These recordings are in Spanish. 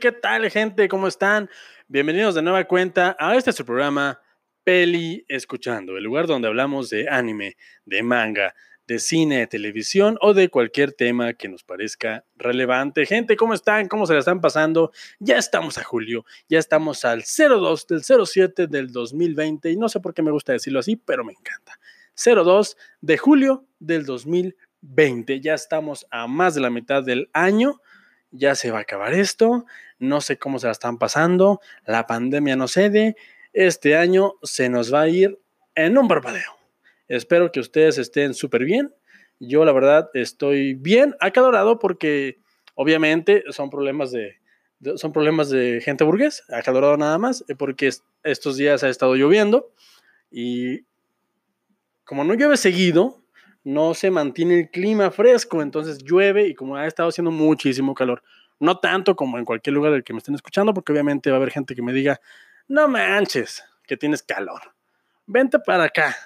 ¿qué tal, gente? ¿Cómo están? Bienvenidos de nueva cuenta a este programa Peli Escuchando, el lugar donde hablamos de anime, de manga, de cine, de televisión o de cualquier tema que nos parezca relevante. Gente, ¿cómo están? ¿Cómo se la están pasando? Ya estamos a julio, ya estamos al 02 del 07 del 2020 y no sé por qué me gusta decirlo así, pero me encanta. 02 de julio del 2020. Ya estamos a más de la mitad del año. Ya se va a acabar esto. No sé cómo se la están pasando. La pandemia no cede. Este año se nos va a ir en un parpadeo. Espero que ustedes estén súper bien. Yo la verdad estoy bien acalorado porque obviamente son problemas de, son problemas de gente burgués, acalorado nada más, eh, porque estos días ha estado lloviendo y como no llueve seguido, no se mantiene el clima fresco, entonces llueve y como ha estado haciendo muchísimo calor, no tanto como en cualquier lugar del que me estén escuchando, porque obviamente va a haber gente que me diga, no manches, que tienes calor, vente para acá,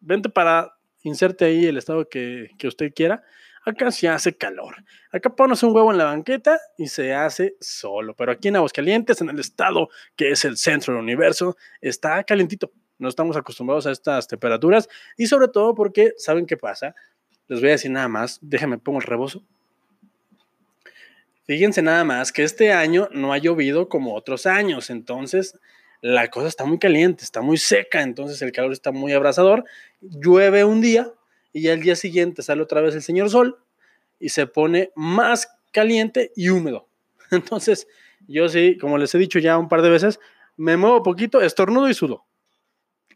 vente para, inserte ahí el estado que, que usted quiera. Acá se hace calor. Acá pones un huevo en la banqueta y se hace solo. Pero aquí en Aguascalientes, en el estado que es el centro del universo, está calentito. No estamos acostumbrados a estas temperaturas y sobre todo porque, ¿saben qué pasa? Les voy a decir nada más. Déjenme pongo el rebozo. Fíjense nada más que este año no ha llovido como otros años. Entonces, la cosa está muy caliente, está muy seca, entonces el calor está muy abrasador, llueve un día y al día siguiente sale otra vez el señor sol y se pone más caliente y húmedo. Entonces, yo sí, como les he dicho ya un par de veces, me muevo poquito, estornudo y sudo.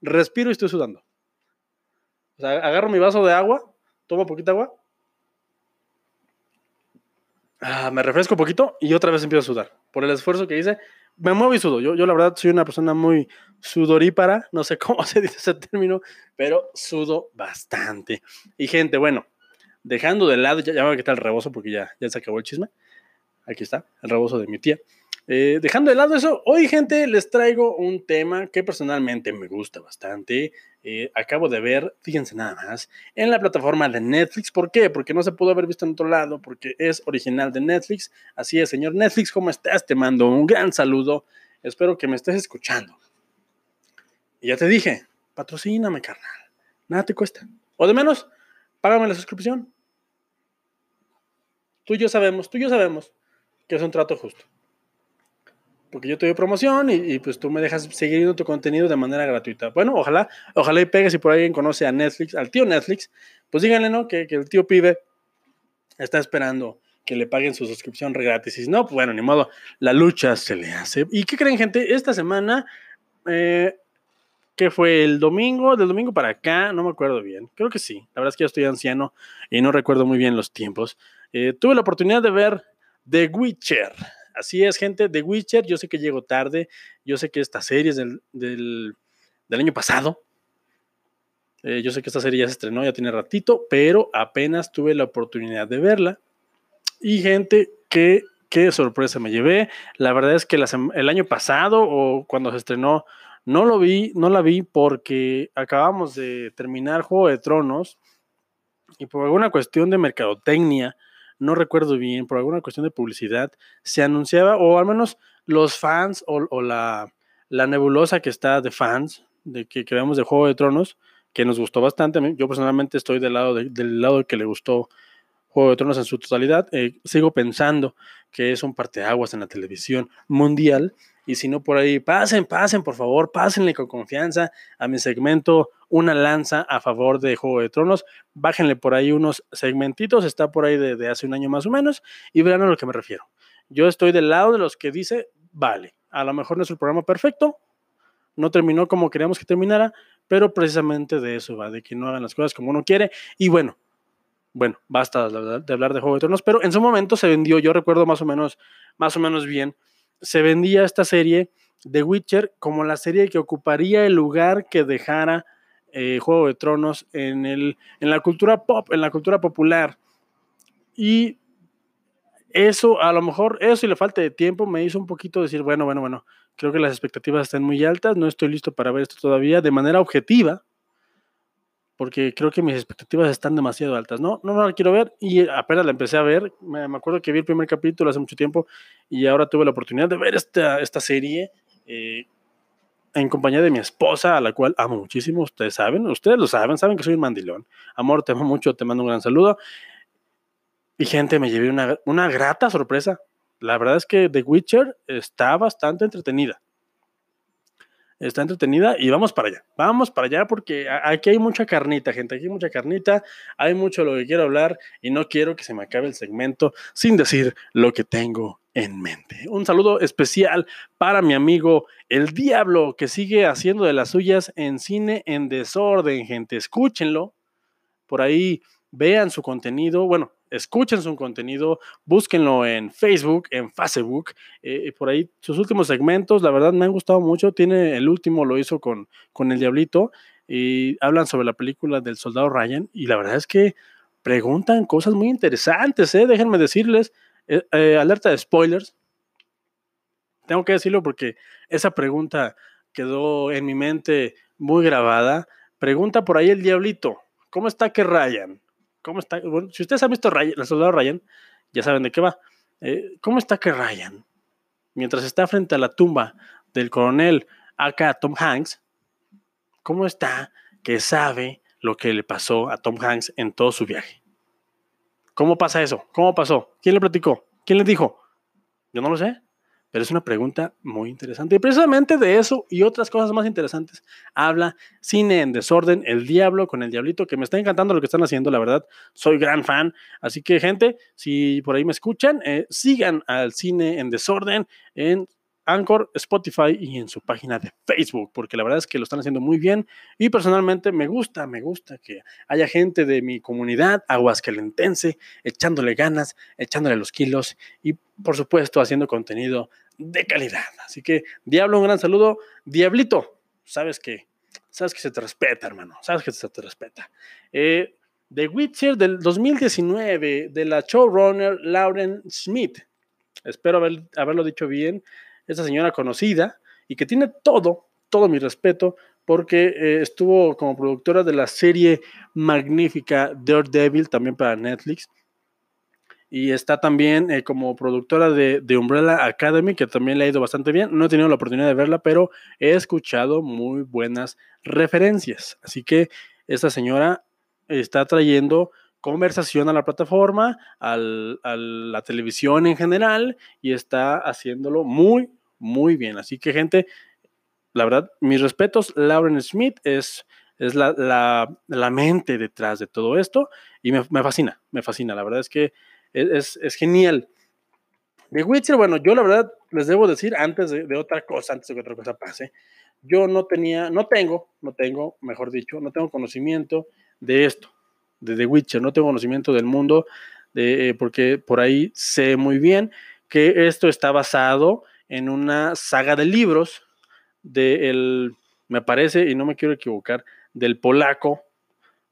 Respiro y estoy sudando. O sea, agarro mi vaso de agua, tomo poquita agua, ah, me refresco un poquito y otra vez empiezo a sudar. Por el esfuerzo que hice, me muevo y sudo. Yo, yo la verdad soy una persona muy sudorípara, no sé cómo se dice ese término, pero sudo bastante. Y gente, bueno, dejando de lado, ya, ya me voy a quitar el rebozo porque ya, ya se acabó el chisme. Aquí está, el rebozo de mi tía. Eh, dejando de lado eso, hoy gente les traigo un tema que personalmente me gusta bastante. Eh, acabo de ver, fíjense nada más, en la plataforma de Netflix. ¿Por qué? Porque no se pudo haber visto en otro lado, porque es original de Netflix. Así es, señor Netflix, ¿cómo estás? Te mando un gran saludo. Espero que me estés escuchando. Y ya te dije, patrocíname, carnal. Nada te cuesta. O de menos, págame la suscripción. Tú y yo sabemos, tú y yo sabemos que es un trato justo porque yo te doy promoción y, pues tú me dejas seguir viendo tu contenido de manera gratuita. Bueno, ojalá, ojalá y pegue si por alguien conoce a Netflix, al tío Netflix, pues díganle, ¿no? Que, el tío pibe está esperando que le paguen su suscripción gratis. Y si no, pues bueno, ni modo, la lucha se le hace. ¿Y qué creen, gente? Esta semana, eh, que fue el domingo, del domingo para acá, no me acuerdo bien, creo que sí, la verdad es que yo estoy anciano y no recuerdo muy bien los tiempos. Eh, tuve la oportunidad de ver The Witcher. Así es, gente, The Witcher, yo sé que llego tarde, yo sé que esta serie es del, del, año pasado, eh, yo sé que esta serie ya se estrenó, ya tiene ratito, pero apenas tuve la oportunidad de verla. Y gente, qué, qué sorpresa me llevé. La verdad es que el año pasado o cuando se estrenó, no lo vi, no la vi porque acabamos de terminar Juego de Tronos y por alguna cuestión de mercadotecnia, no recuerdo bien, por alguna cuestión de publicidad, se anunciaba, o al menos los fans o, la, la, nebulosa que está de fans, de que, creamos de Juego de Tronos, que nos gustó bastante. Yo personalmente estoy del lado, del lado que le gustó Juego de Tronos en su totalidad. Eh, sigo pensando que es un parteaguas en la televisión mundial y si no, por ahí, pasen, pasen, por favor, pásenle con confianza a mi segmento Una lanza a favor de Juego de Tronos. Bájenle por ahí unos segmentitos, está por ahí de, hace un año más o menos, y verán a lo que me refiero. Yo estoy del lado de los que dice, vale, a lo mejor no es el programa perfecto, no terminó como queríamos que terminara, pero precisamente de eso va, de que no hagan las cosas como uno quiere. Y bueno, bueno, basta de hablar de Juego de Tronos, pero en su momento se vendió, yo recuerdo más o menos, más o menos bien, se vendía esta serie de Witcher como la serie que ocuparía el lugar que dejara eh, Juego de Tronos en, el, en la cultura pop, en la cultura popular. Y eso, a lo mejor, eso y la falta de tiempo me hizo un poquito decir, bueno, bueno, bueno, creo que las expectativas están muy altas, no estoy listo para ver esto todavía de manera objetiva. Porque creo que mis expectativas están demasiado altas. No, no, no la quiero ver y apenas la empecé a ver. Me, acuerdo que vi el primer capítulo hace mucho tiempo y ahora tuve la oportunidad de ver esta, esta serie eh, en compañía de mi esposa, a la cual amo muchísimo. Ustedes saben, ustedes lo saben, saben que soy un mandilón. Amor, te amo mucho, te mando un gran saludo. Y gente, me llevé una, una grata sorpresa. La verdad es que The Witcher está bastante entretenida está entretenida y vamos para allá. Vamos para allá porque aquí hay mucha carnita, gente. Aquí hay mucha carnita. Hay mucho de lo que quiero hablar y no quiero que se me acabe el segmento sin decir lo que tengo en mente. Un saludo especial para mi amigo El Diablo que sigue haciendo de las suyas en cine en desorden, gente. Escúchenlo. Por ahí vean su contenido. Bueno, escuchen su contenido, búsquenlo en Facebook, en Facebook, eh, por ahí sus últimos segmentos, la verdad me han gustado mucho, tiene el último lo hizo con, con el Diablito y hablan sobre la película del Soldado Ryan y la verdad es que preguntan cosas muy interesantes, ¿eh? déjenme decirles, eh, eh, alerta de spoilers, tengo que decirlo porque esa pregunta quedó en mi mente muy grabada, pregunta por ahí el Diablito, ¿cómo está que Ryan? ¿Cómo está? Bueno, si ustedes han visto Ryan, el soldado Ryan, ya saben de qué va. Eh, ¿Cómo está que Ryan, mientras está frente a la tumba del coronel acá Tom Hanks, cómo está que sabe lo que le pasó a Tom Hanks en todo su viaje? ¿Cómo pasa eso? ¿Cómo pasó? ¿Quién le platicó? ¿Quién le dijo? Yo no lo sé. Pero es una pregunta muy interesante. Y precisamente de eso y otras cosas más interesantes habla Cine en Desorden, El Diablo con el Diablito, que me está encantando lo que están haciendo, la verdad. Soy gran fan. Así que, gente, si por ahí me escuchan, eh, sigan al Cine en Desorden en Anchor, Spotify y en su página de Facebook, porque la verdad es que lo están haciendo muy bien y personalmente me gusta, me gusta que haya gente de mi comunidad aguascalentense echándole ganas, echándole los kilos y por supuesto haciendo contenido de calidad. Así que Diablo, un gran saludo. Diablito, sabes que, sabes que se te respeta, hermano, sabes que se te respeta. Eh, The Witcher del 2019 de la showrunner Lauren Smith. Espero haberlo dicho bien esta señora conocida y que tiene todo, todo mi respeto, porque eh, estuvo como productora de la serie magnífica Daredevil, también para Netflix. Y está también eh, como productora de, de, Umbrella Academy, que también le ha ido bastante bien. No he tenido la oportunidad de verla, pero he escuchado muy buenas referencias. Así que esta señora está trayendo conversación a la plataforma, a la televisión en general, y está haciéndolo muy, muy bien. Así que, gente, la verdad, mis respetos, Lauren Smith es, es la, la, mente detrás de todo esto y me, fascina, me fascina. La verdad es que es, genial. The Witcher, bueno, yo la verdad les debo decir antes de, de, otra cosa, antes de que otra cosa pase, yo no tenía, no tengo, no tengo, mejor dicho, no tengo conocimiento de esto, de The Witcher, no tengo conocimiento del mundo, de, eh, porque por ahí sé muy bien que esto está basado en una saga de libros de me parece, y no me quiero equivocar, del polaco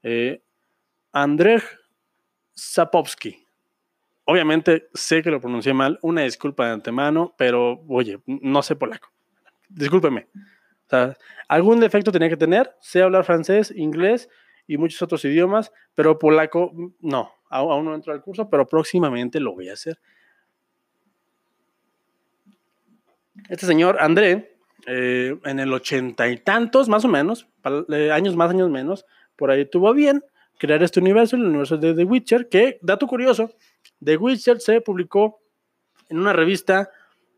eh, Andrzej Sapowski. Obviamente sé que lo pronuncié mal, una disculpa de antemano, pero oye, no sé polaco. Discúlpeme. algún defecto tenía que tener, sé hablar francés, inglés y muchos otros idiomas, pero polaco no, aún no entro al curso, pero próximamente lo voy a hacer. Este señor André, eh, en el ochenta y tantos, más o menos, eh, años más, años menos, por ahí tuvo bien crear este universo, el universo de The Witcher, que, dato curioso, The Witcher se publicó en una revista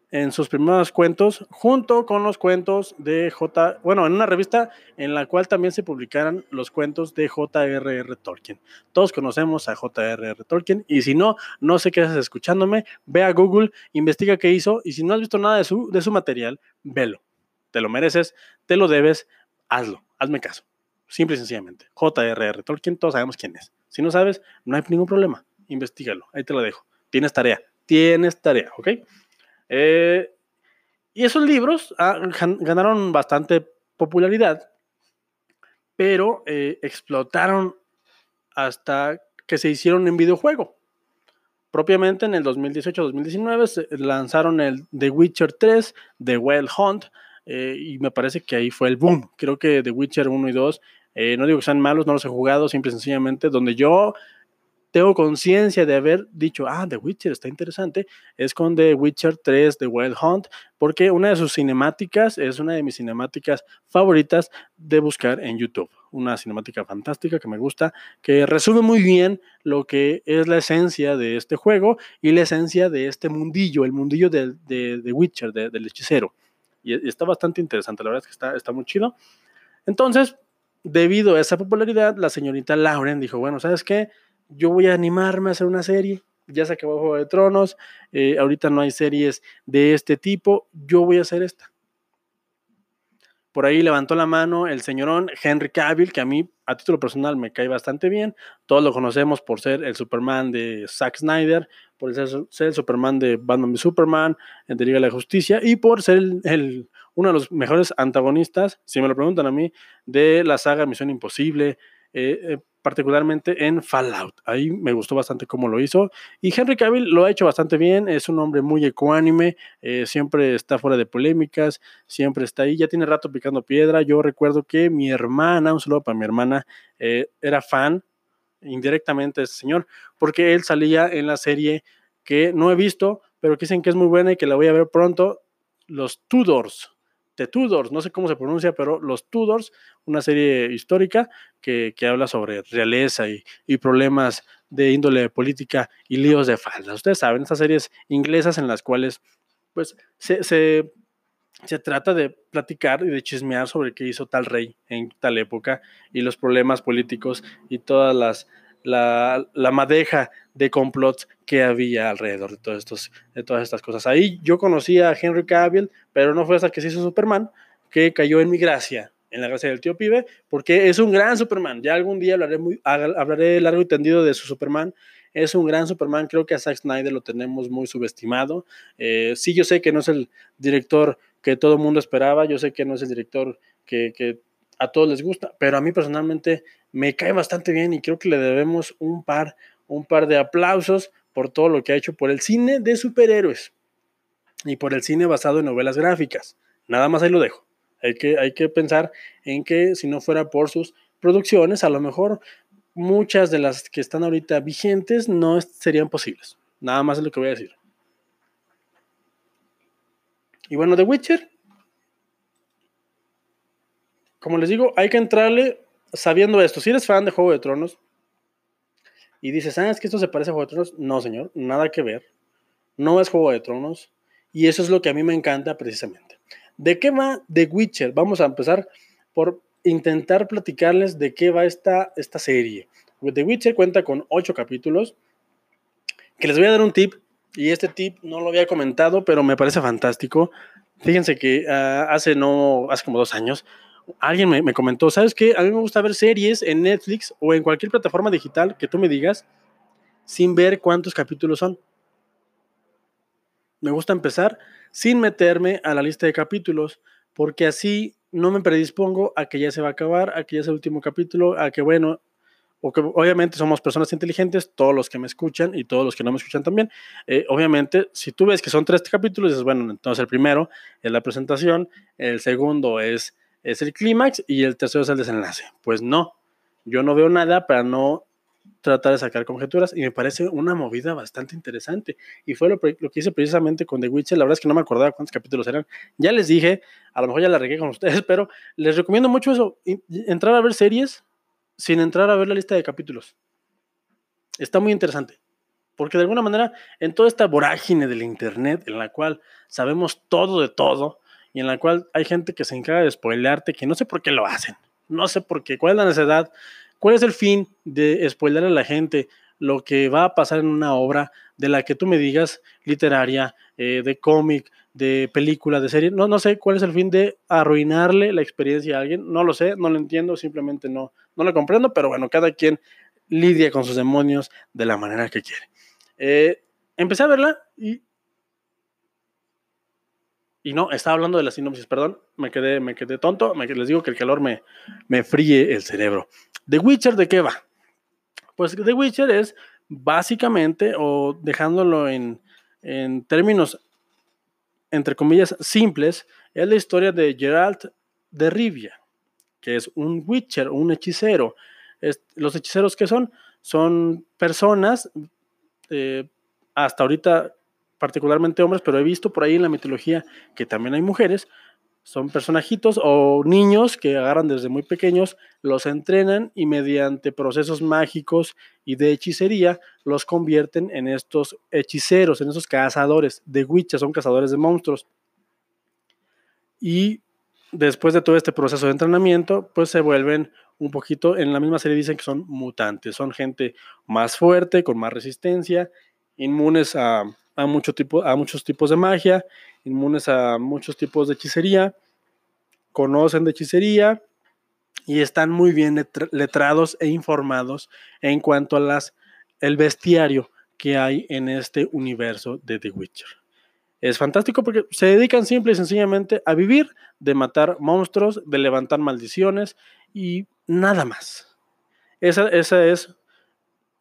en sus primeros cuentos, junto con los cuentos de J. Bueno, en una revista en la cual también se publicaran los cuentos de J.R.R. Tolkien. Todos conocemos a J.R.R. Tolkien, y si no, no sé qué haces escuchándome, ve a Google, investiga qué hizo, y si no has visto nada de su, de su material, velo. Te lo mereces, te lo debes, hazlo, hazme caso. Simple y sencillamente. J.R.R. Tolkien, todos sabemos quién es. Si no sabes, no hay ningún problema. Investígalo, ahí te lo dejo. Tienes tarea, tienes tarea, ¿ok? Eh, y esos libros ah, ganaron bastante popularidad, pero eh, explotaron hasta que se hicieron en videojuego. Propiamente en el 2018-2019 se lanzaron el The Witcher 3, The Wild Hunt, eh, y me parece que ahí fue el boom. Creo que The Witcher 1 y 2 Eh, no digo que sean malos, no los he jugado, simple y sencillamente, donde yo tengo conciencia de haber dicho, ah, The Witcher está interesante, es con The Witcher 3 The Wild Hunt, porque una de sus cinemáticas es una de mis cinemáticas favoritas de buscar en YouTube. Una cinemática fantástica que me gusta, que resume muy bien lo que es la esencia de este juego y la esencia de este mundillo, el mundillo de, The Witcher, del hechicero. Y, está bastante interesante, la verdad es que está, está muy chido. Entonces, debido a esa popularidad, la señorita Lauren dijo, bueno, ¿sabes qué? Yo voy a animarme a hacer una serie. Ya se acabó Juego de Tronos, eh, ahorita no hay series de este tipo, yo voy a hacer esta. Por ahí levantó la mano el señorón Henry Cavill, que a mí a título personal me cae bastante bien. Todos lo conocemos por ser el Superman de Zack Snyder, por ser, el Superman de Batman v Superman, de Liga de la Justicia, y por ser el, uno de los mejores antagonistas, si me lo preguntan a mí, de la saga Misión Imposible, eh, eh, particularmente en Fallout. Ahí me gustó bastante cómo lo hizo. Y Henry Cavill lo ha hecho bastante bien, es un hombre muy ecuánime, eh, siempre está fuera de polémicas, siempre está ahí, ya tiene rato picando piedra. Yo recuerdo que mi hermana, un saludo para mi hermana, era fan indirectamente de este señor, porque él salía en la serie que no he visto, pero que dicen que es muy buena y que la voy a ver pronto, Los Tudors. The Tudors, no sé cómo se pronuncia, pero Los Tudors, una serie histórica que, habla sobre realeza y, problemas de índole política y líos de falda. Ustedes saben, estas series inglesas en las cuales pues se, se, trata de platicar y de chismear sobre qué hizo tal rey en tal época y los problemas políticos y todas las la, la, madeja de complots que había alrededor de, todos estos, de todas estas cosas. Ahí yo conocí a Henry Cavill, pero no fue hasta que se hizo Superman que cayó en mi gracia, en la gracia del tío Pibe, porque es un gran Superman. Ya algún día hablaré, muy, hablaré largo y tendido de su Superman. Es un gran Superman, creo que a Zack Snyder lo tenemos muy subestimado. Eh, sí, yo sé que no es el director que todo el mundo esperaba, yo sé que no es el director que, que a todos les gusta, pero a mí personalmente me cae bastante bien y creo que le debemos un par, un par de aplausos por todo lo que ha hecho por el cine de superhéroes y por el cine basado en novelas gráficas. Nada más ahí lo dejo. Hay que, hay que pensar en que si no fuera por sus producciones, a lo mejor muchas de las que están ahorita vigentes no serían posibles. Nada más es lo que voy a decir. Y bueno, The Witcher como les digo, hay que entrarle sabiendo esto. Si eres fan de Juego de Tronos y dices, ¿sabes que esto se parece a Juego de Tronos? No, señor, nada que ver. No es Juego de Tronos. Y eso es lo que a mí me encanta precisamente. ¿De qué va The Witcher? Vamos a empezar por intentar platicarles de qué va esta, esta serie. The Witcher cuenta con ocho capítulos. Que les voy a dar un tip. Y este tip no lo había comentado, pero me parece fantástico. Fíjense que ah, hace no, hace como dos años, alguien me, comentó, ¿sabes qué? A mí me gusta ver series en Netflix o en cualquier plataforma digital que tú me digas sin ver cuántos capítulos son. Me gusta empezar sin meterme a la lista de capítulos, porque así no me predispongo a que ya se va a acabar, a que ya es el último capítulo, a que bueno, o que obviamente somos personas inteligentes, todos los que me escuchan y todos los que no me escuchan también. Eh, obviamente, si tú ves que son tres capítulos, dices, bueno, entonces el primero es la presentación, el segundo es es el clímax y el tercero es el desenlace. Pues no, yo no veo nada para no tratar de sacar conjeturas y me parece una movida bastante interesante. Y fue lo, que hice precisamente con The Witcher. La verdad es que no me acordaba cuántos capítulos eran. Ya les dije, a lo mejor ya la regué con ustedes, pero les recomiendo mucho eso, entrar a ver series sin entrar a ver la lista de capítulos. Está muy interesante. Porque de alguna manera, en toda esta vorágine del Internet, en la cual sabemos todo de todo, y en la cual hay gente que se encarga de spoilearte, que no sé por qué lo hacen, no sé por qué, cuál es la necesidad, cuál es el fin de spoiler a la gente lo que va a pasar en una obra de la que tú me digas, literaria, eh, de cómic, de película, de serie, no, no sé cuál es el fin de arruinarle la experiencia a alguien, no lo sé, no lo entiendo, simplemente no, no lo comprendo, pero bueno, cada quien lidia con sus demonios de la manera que quiere. Eh, empecé a verla y y no, estaba hablando de la sinopsis, perdón, me quedé, me quedé tonto, me, les digo que el calor me, me fríe el cerebro. ¿The Witcher de qué va? Pues The Witcher es básicamente, o dejándolo en, en términos, entre comillas, simples, es la historia de Geralt de Rivia, que es un Witcher, un hechicero. los hechiceros que son son personas, eh, hasta ahorita particularmente hombres, pero he visto por ahí en la mitología que también hay mujeres, son personajitos o niños que agarran desde muy pequeños, los entrenan y mediante procesos mágicos y de hechicería los convierten en estos hechiceros, en esos cazadores de witches, son cazadores de monstruos. Y después de todo este proceso de entrenamiento, pues se vuelven un poquito, en la misma serie dicen que son mutantes, son gente más fuerte, con más resistencia, inmunes a, a, a muchos tipos de magia, inmunes a muchos tipos de hechicería, conocen de hechicería y están muy bien letrados e informados en cuanto a las, el bestiario que hay en este universo de The Witcher. Es fantástico porque se dedican simple y sencillamente a vivir, de matar monstruos, de levantar maldiciones y nada más. Esa, esa es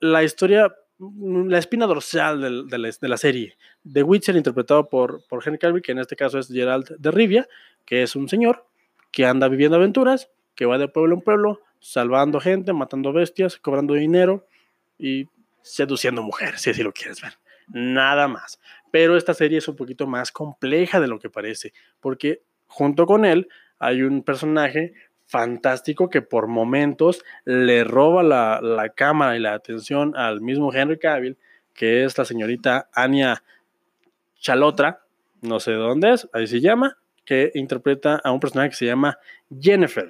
la historia la espina dorsal de, la, serie. The Witcher, interpretado por, por Henry Cavill, que en este caso es Gerald de Rivia, que es un señor que anda viviendo aventuras, que va de pueblo en pueblo, salvando gente, matando bestias, cobrando dinero y seduciendo mujeres, si así lo quieres ver. Nada más. Pero esta serie es un poquito más compleja de lo que parece, porque junto con él hay un personaje fantástico que por momentos le roba la, cámara y la atención al mismo Henry Cavill, que es la señorita Anya Chalotra, no sé de dónde es, ahí se llama, que interpreta a un personaje que se llama Jennifer.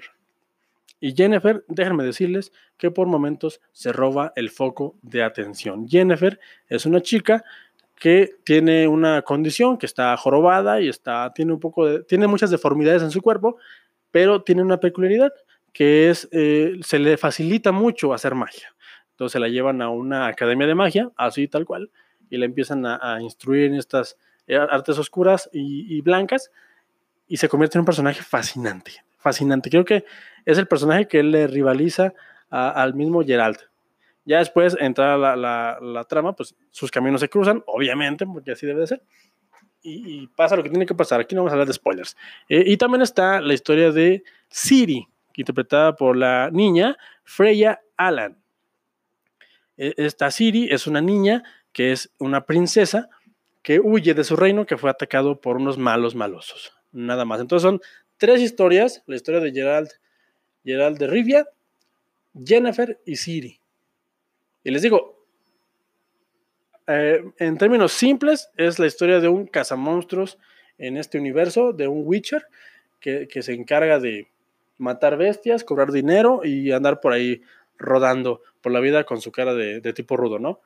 Y Jennifer, déjenme decirles que por momentos se roba el foco de atención. Jennifer es una chica que tiene una condición que está jorobada y está tiene un poco de, tiene muchas deformidades en su cuerpo, pero tiene una peculiaridad que es, eh, se le facilita mucho hacer magia. Entonces la llevan a una academia de magia, así tal cual, y le empiezan a, instruir en estas eh, artes oscuras y, blancas, y se convierte en un personaje fascinante, fascinante. Creo que es el personaje que le rivaliza al mismo Geralt. Ya después entra la, la, trama, pues sus caminos se cruzan, obviamente, porque así debe de ser y, pasa lo que tiene que pasar. Aquí no vamos a hablar de spoilers. Eh, y también está la historia de Siri, interpretada por la niña Freya Allan. E, esta Siri es una niña que es una princesa que huye de su reino que fue atacado por unos malos malosos. Nada más. Entonces son tres historias. La historia de Gerald, Gerald de Rivia, Jennifer y Siri. Y les digo, eh, en términos simples, es la historia de un cazamonstruos en este universo, de un Witcher, que, se encarga de matar bestias, cobrar dinero y andar por ahí rodando por la vida con su cara de, tipo rudo, ¿no?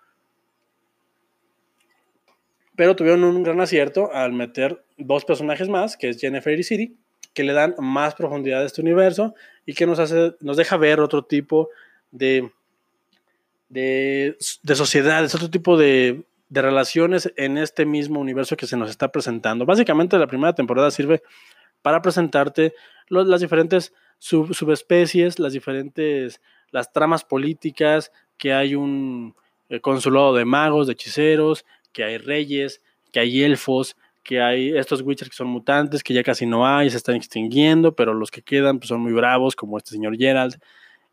Pero tuvieron un gran acierto al meter dos personajes más, que es Jennifer y Siri, que le dan más profundidad a este universo y que nos, hace, nos deja ver otro tipo de, de, de sociedades, otro tipo de, relaciones en este mismo universo que se nos está presentando. Básicamente la primera temporada sirve para presentarte las diferentes subespecies, las diferentes, las tramas políticas, que hay un eh, consulado de magos, de hechiceros, que hay reyes, que hay elfos, que hay estos witchers que son mutantes, que ya casi no hay, se están extinguiendo, pero los que quedan pues, son muy bravos, como este señor Gerald.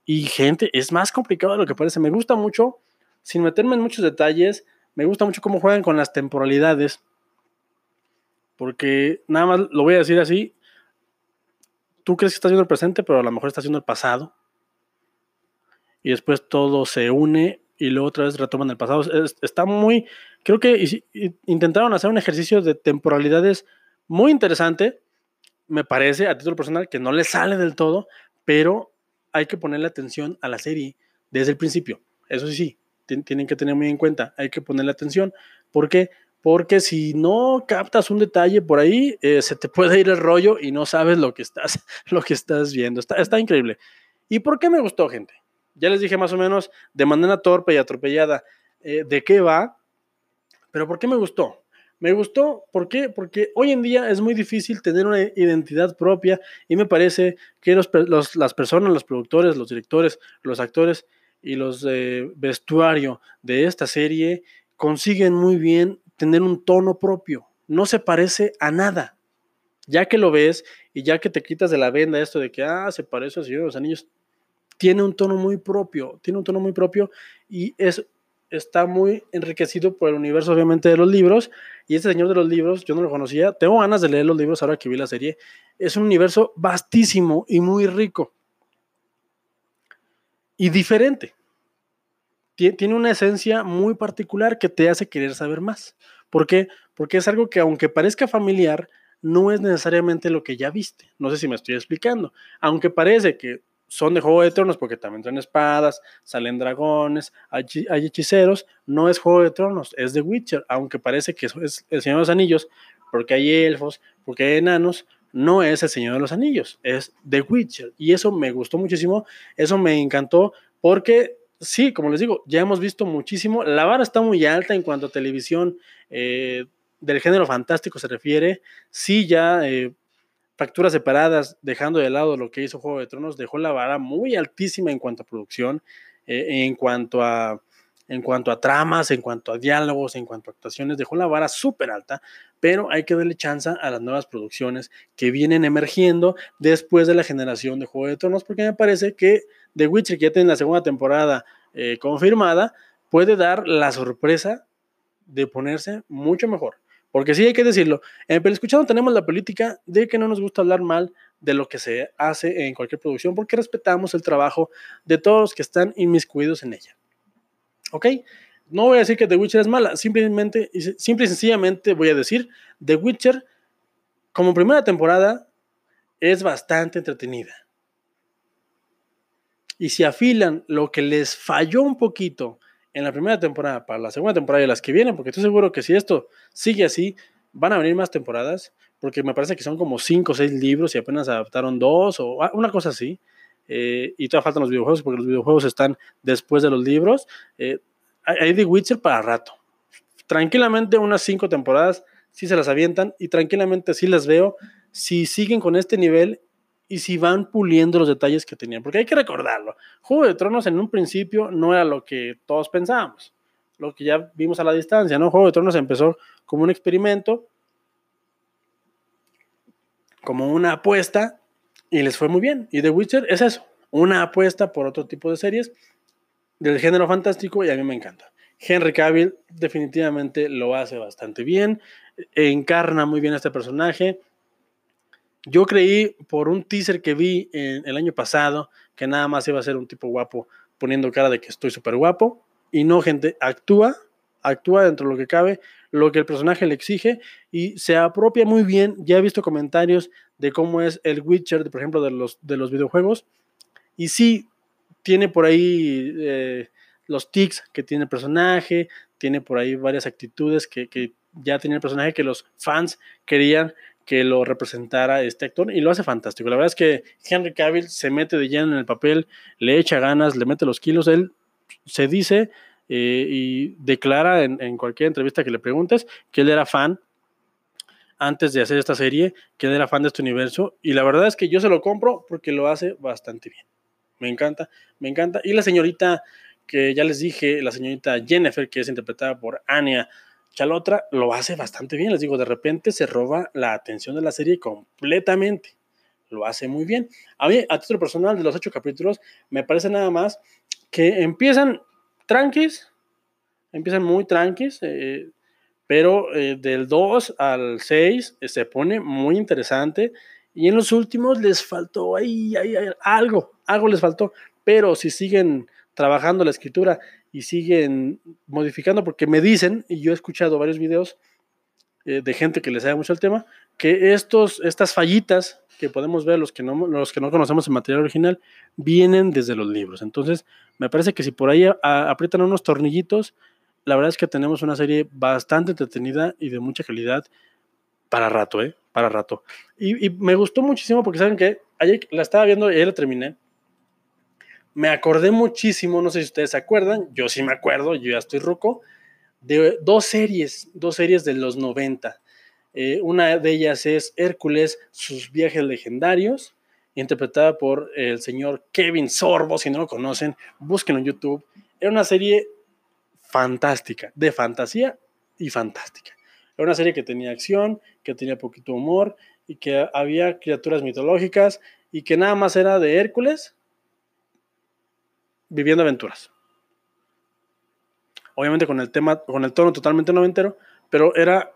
Y gente, es más complicado de lo que parece. Me gusta mucho, sin meterme en muchos detalles, me gusta mucho cómo juegan con las temporalidades. Porque nada más lo voy a decir así. Tú crees que estás viendo el presente, pero a lo mejor estás viendo el pasado. Y después todo se une y luego otra vez retoman el pasado. está muy. Creo que intentaron hacer un ejercicio de temporalidades muy interesante. Me parece, a título personal, que no le sale del todo, pero hay que ponerle atención a la serie desde el principio. Eso sí, tienen que tener muy en cuenta, hay que ponerle atención. ¿Por qué? Porque si no captas un detalle por ahí, eh, se te puede ir el rollo y no sabes lo que estás, lo que estás viendo. Está, está increíble. ¿Y por qué me gustó, gente? Ya les dije más o menos de manera torpe y atropellada eh, de qué va, pero ¿por qué me gustó? Me gustó, ¿por qué? Porque hoy en día es muy difícil tener una identidad propia y me parece que las personas, los productores, los directores, los actores y los de vestuario de esta serie consiguen muy bien tener un tono propio. No se parece a nada. Ya que lo ves y ya que te quitas de la venda esto de que, ah, se parece al Señor de los Anillos, tiene un tono muy propio, tiene un tono muy propio y es, está muy enriquecido por el universo obviamente de los libros y este señor de los libros, yo no lo conocía, tengo ganas de leer los libros ahora que vi la serie, es un universo vastísimo y muy rico y diferente. Tiene una esencia muy particular que te hace querer saber más. ¿Por qué? Porque es algo que aunque parezca familiar, no es necesariamente lo que ya viste. No sé si me estoy explicando. Aunque parece que son de Juego de Tronos porque también traen espadas, salen dragones, hay, hechiceros, no es Juego de Tronos, es The Witcher, aunque parece que es el Señor de los Anillos porque hay elfos, porque hay enanos, no es el Señor de los Anillos, es The Witcher. Y eso me gustó muchísimo, eso me encantó porque sí, como les digo, ya hemos visto muchísimo, la vara está muy alta en cuanto a televisión eh, del género fantástico se refiere, sí ya eh, facturas separadas, dejando de lado lo que hizo Juego de Tronos, dejó la vara muy altísima en cuanto a producción, eh, en cuanto a en cuanto a tramas, en cuanto a diálogos, en cuanto a actuaciones, dejó la vara súper alta, pero hay que darle chance a las nuevas producciones que vienen emergiendo después de la generación de Juego de Tronos, porque me parece que The Witcher, que ya tiene la segunda temporada eh, confirmada, puede dar la sorpresa de ponerse mucho mejor. Porque sí hay que decirlo, en el escuchado tenemos la política de que no nos gusta hablar mal de lo que se hace en cualquier producción porque respetamos el trabajo de todos los que están inmiscuidos en ella. ¿Ok? No voy a decir que The Witcher es mala, simplemente, simple y sencillamente voy a decir, The Witcher como primera temporada es bastante entretenida. Y si afilan lo que les falló un poquito en la primera temporada para la segunda temporada y las que vienen, porque estoy seguro que si esto sigue así, van a venir más temporadas, porque me parece que son como cinco o seis libros y apenas adaptaron dos o una cosa así. Eh, y todavía faltan los videojuegos porque los videojuegos están después de los libros. Eh, hay The Witcher para rato. Tranquilamente unas cinco temporadas si se las avientan y tranquilamente sí las veo si siguen con este nivel y si van puliendo los detalles que tenían. Porque hay que recordarlo. Juego de Tronos en un principio no era lo que todos pensábamos. Lo que ya vimos a la distancia, ¿no? Juego de Tronos empezó como un experimento, como una apuesta y les fue muy bien. Y The Witcher es eso, una apuesta por otro tipo de series del género fantástico y a mí me encanta. Henry Cavill definitivamente lo hace bastante bien, encarna muy bien a este personaje. Yo creí por un teaser que vi el año pasado que nada más iba a ser un tipo guapo poniendo cara de que estoy súper guapo y no gente, actúa, actúa dentro de lo que cabe, lo que el personaje le exige y se apropia muy bien. Ya he visto comentarios de cómo es el Witcher, por ejemplo, de los, de los videojuegos. Y sí, tiene por ahí eh, los tics que tiene el personaje, tiene por ahí varias actitudes que, que, ya tenía el personaje que los fans querían que lo representara este actor y lo hace fantástico. La verdad es que Henry Cavill se mete de lleno en el papel, le echa ganas, le mete los kilos, él se dice eh, y declara en, en, cualquier entrevista que le preguntes que él era fan antes de hacer esta serie, que él era fan de este universo y la verdad es que yo se lo compro porque lo hace bastante bien. Me encanta, me encanta. Y la señorita que ya les dije, la señorita Jennifer, que es interpretada por Anya Chalotra, lo hace bastante bien. Les digo, de repente se roba la atención de la serie completamente. Lo hace muy bien. A mí, a título personal, de los ocho capítulos, me parece nada más que empiezan tranquis, empiezan muy tranquis, eh, pero eh, del 2 al 6 eh, se pone muy interesante y en los últimos les faltó ahí, algo, algo les faltó, pero si siguen trabajando la escritura y siguen modificando, porque me dicen, y yo he escuchado varios videos de gente que les sabe mucho el tema, que estos, estas fallitas que podemos ver los que, no, los que no conocemos el material original vienen desde los libros. Entonces, me parece que si por ahí aprietan unos tornillitos, la verdad es que tenemos una serie bastante entretenida y de mucha calidad para rato, ¿eh? Para rato. Y, me gustó muchísimo porque saben que ayer la estaba viendo y ayer la terminé. Me acordé muchísimo, no sé si ustedes se acuerdan, yo sí me acuerdo, yo ya estoy roco, de dos series, dos series de los 90. Eh, una de ellas es Hércules, sus viajes legendarios, interpretada por el señor Kevin Sorbo. Si no lo conocen, búsquenlo en YouTube. Era una serie fantástica, de fantasía y fantástica. Era una serie que tenía acción, que tenía poquito humor y que había criaturas mitológicas y que nada más era de Hércules viviendo aventuras. Obviamente con el tema, con el tono totalmente noventero, pero era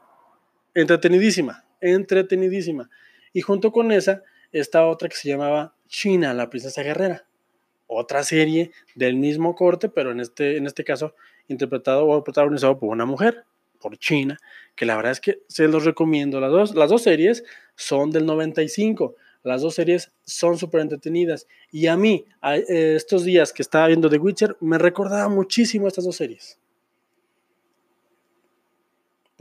entretenidísima, entretenidísima. Y junto con esa está otra que se llamaba China, la princesa guerrera. Otra serie del mismo corte, pero en este, en este caso interpretado o protagonizado por una mujer, por China, que la verdad es que se los recomiendo. Las dos, las dos series son del 95. Las dos series son súper entretenidas. Y a mí, eh, estos días que estaba viendo The Witcher, me recordaba muchísimo estas dos series.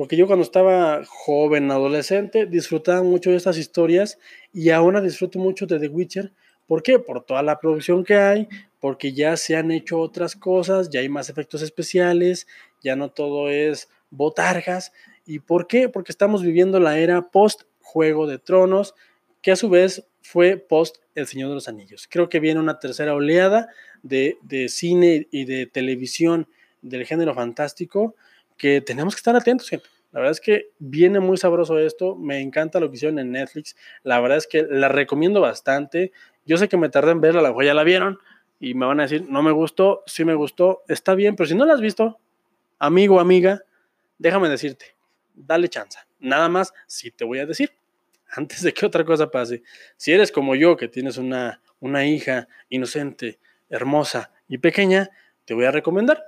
Porque yo cuando estaba joven, adolescente, disfrutaba mucho de estas historias y ahora disfruto mucho de The Witcher. ¿Por qué? Por toda la producción que hay, porque ya se han hecho otras cosas, ya hay más efectos especiales, ya no todo es botargas. ¿Y por qué? Porque estamos viviendo la era post Juego de Tronos, que a su vez fue post El Señor de los Anillos. Creo que viene una tercera oleada de, cine y de televisión del género fantástico que tenemos que estar atentos. La verdad es que viene muy sabroso esto, me encanta lo que hicieron en Netflix, la verdad es que la recomiendo bastante. Yo sé que me tardé en verla, la mejor ya la vieron y me van a decir, no me gustó, sí me gustó, está bien, pero si no la has visto, amigo amiga, déjame decirte, dale chance. Nada más, si te voy a decir antes de que otra cosa pase. Si eres como yo, que tienes una, una hija inocente, hermosa y pequeña, te voy a recomendar.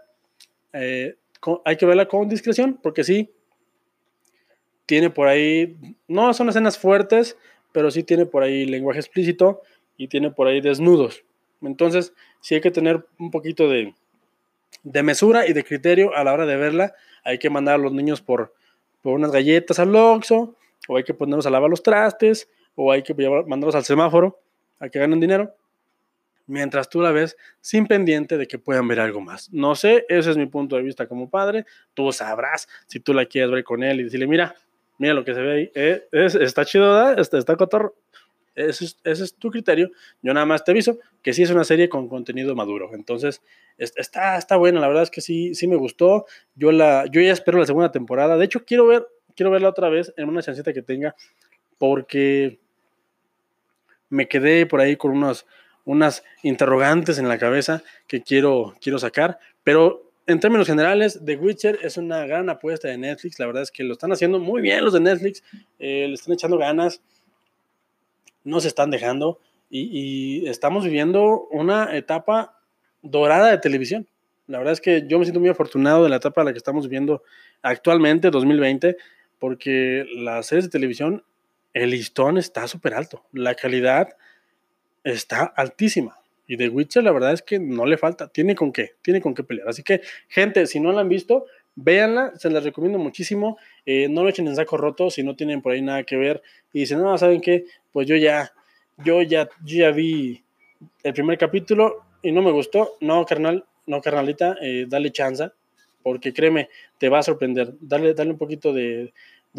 Eh, hay que verla con discreción, porque sí, tiene por ahí, no son escenas fuertes, pero sí tiene por ahí lenguaje explícito y tiene por ahí desnudos. Entonces, sí hay que tener un poquito de, de mesura y de criterio a la hora de verla. Hay que mandar a los niños por, por unas galletas al Oxxo, o hay que ponerlos a lavar los trastes, o hay que mandarlos al semáforo a que ganen dinero, mientras tú la ves sin pendiente de que puedan ver algo más. No sé, ese es mi punto de vista como padre. Tú sabrás si tú la quieres ver con él y decirle, mira, mira lo que se ve ahí, eh, está chido, ¿verdad? Está, está cotorro. Ese es, ese es, tu criterio. Yo nada más te aviso que sí es una serie con contenido maduro. Entonces, está, está buena. La verdad es que sí, sí me gustó. Yo, la, yo ya espero la segunda temporada. De hecho, quiero ver quiero verla otra vez en una chancita que tenga, porque me quedé por ahí con unos, unas interrogantes en la cabeza que quiero, quiero sacar, pero en términos generales, The Witcher es una gran apuesta de Netflix, la verdad es que lo están haciendo muy bien los de Netflix, eh, le están echando ganas, no se están dejando y, y estamos viviendo una etapa dorada de televisión. La verdad es que yo me siento muy afortunado de la etapa en la que estamos viviendo actualmente, 2020, porque las series de televisión, el listón está súper alto, la calidad está altísima. Y The Witcher, la verdad es que no le falta, tiene con qué, tiene con qué pelear. Así que, gente, si no la han visto, véanla, se las recomiendo muchísimo. Eh, no lo echen en saco roto si no tienen por ahí nada que ver. Y dicen, no, ¿saben qué? Pues yo ya, yo ya, yo ya vi el primer capítulo y no me gustó. No, carnal, no, carnalita, eh, dale chance porque créeme, te va a sorprender. Dale, dale un poquito de,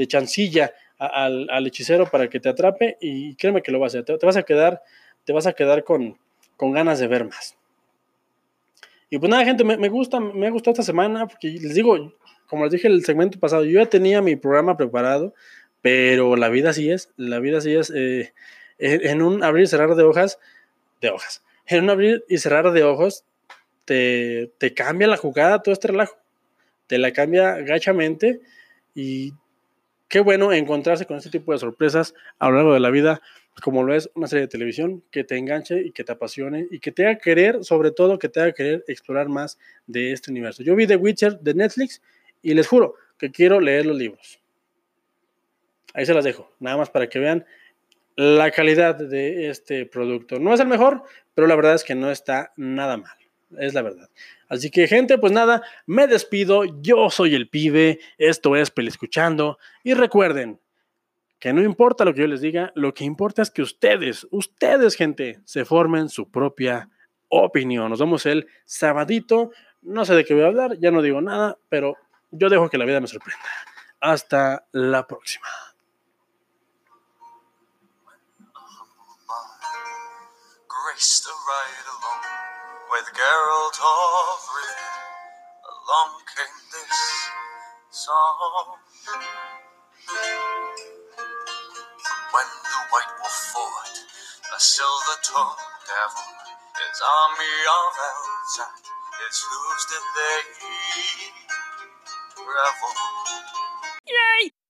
chancilla al, hechicero para que te atrape y créeme que lo va a hacer. Te, vas a quedar, te vas a quedar con, con, ganas de ver más. Y pues nada, gente, me, me, gusta, me ha gustado esta semana porque les digo, como les dije en el segmento pasado, yo ya tenía mi programa preparado, pero la vida así es, la vida así es. Eh, en un abrir y cerrar de hojas, de hojas, en un abrir y cerrar de ojos, te, te cambia la jugada todo este relajo te la cambia gachamente y qué bueno encontrarse con este tipo de sorpresas a lo largo de la vida, como lo es una serie de televisión que te enganche y que te apasione y que te haga querer, sobre todo que te haga querer explorar más de este universo. Yo vi The Witcher de Netflix y les juro que quiero leer los libros. Ahí se las dejo, nada más para que vean la calidad de este producto. No es el mejor, pero la verdad es que no está nada mal es la verdad. Así que, gente, pues nada, me despido. Yo soy el pibe. Esto es Peli Escuchando. Y recuerden que no importa lo que yo les diga, lo que importa es que ustedes, ustedes, gente, se formen su propia opinión. Nos vemos el sabadito. No sé de qué voy a hablar, ya no digo nada, pero yo dejo que la vida me sorprenda. Hasta la próxima. With Geralt of Rivia, along came this song. When the white wolf fought a silver tongued devil, his army of elves at its hooves did they revel.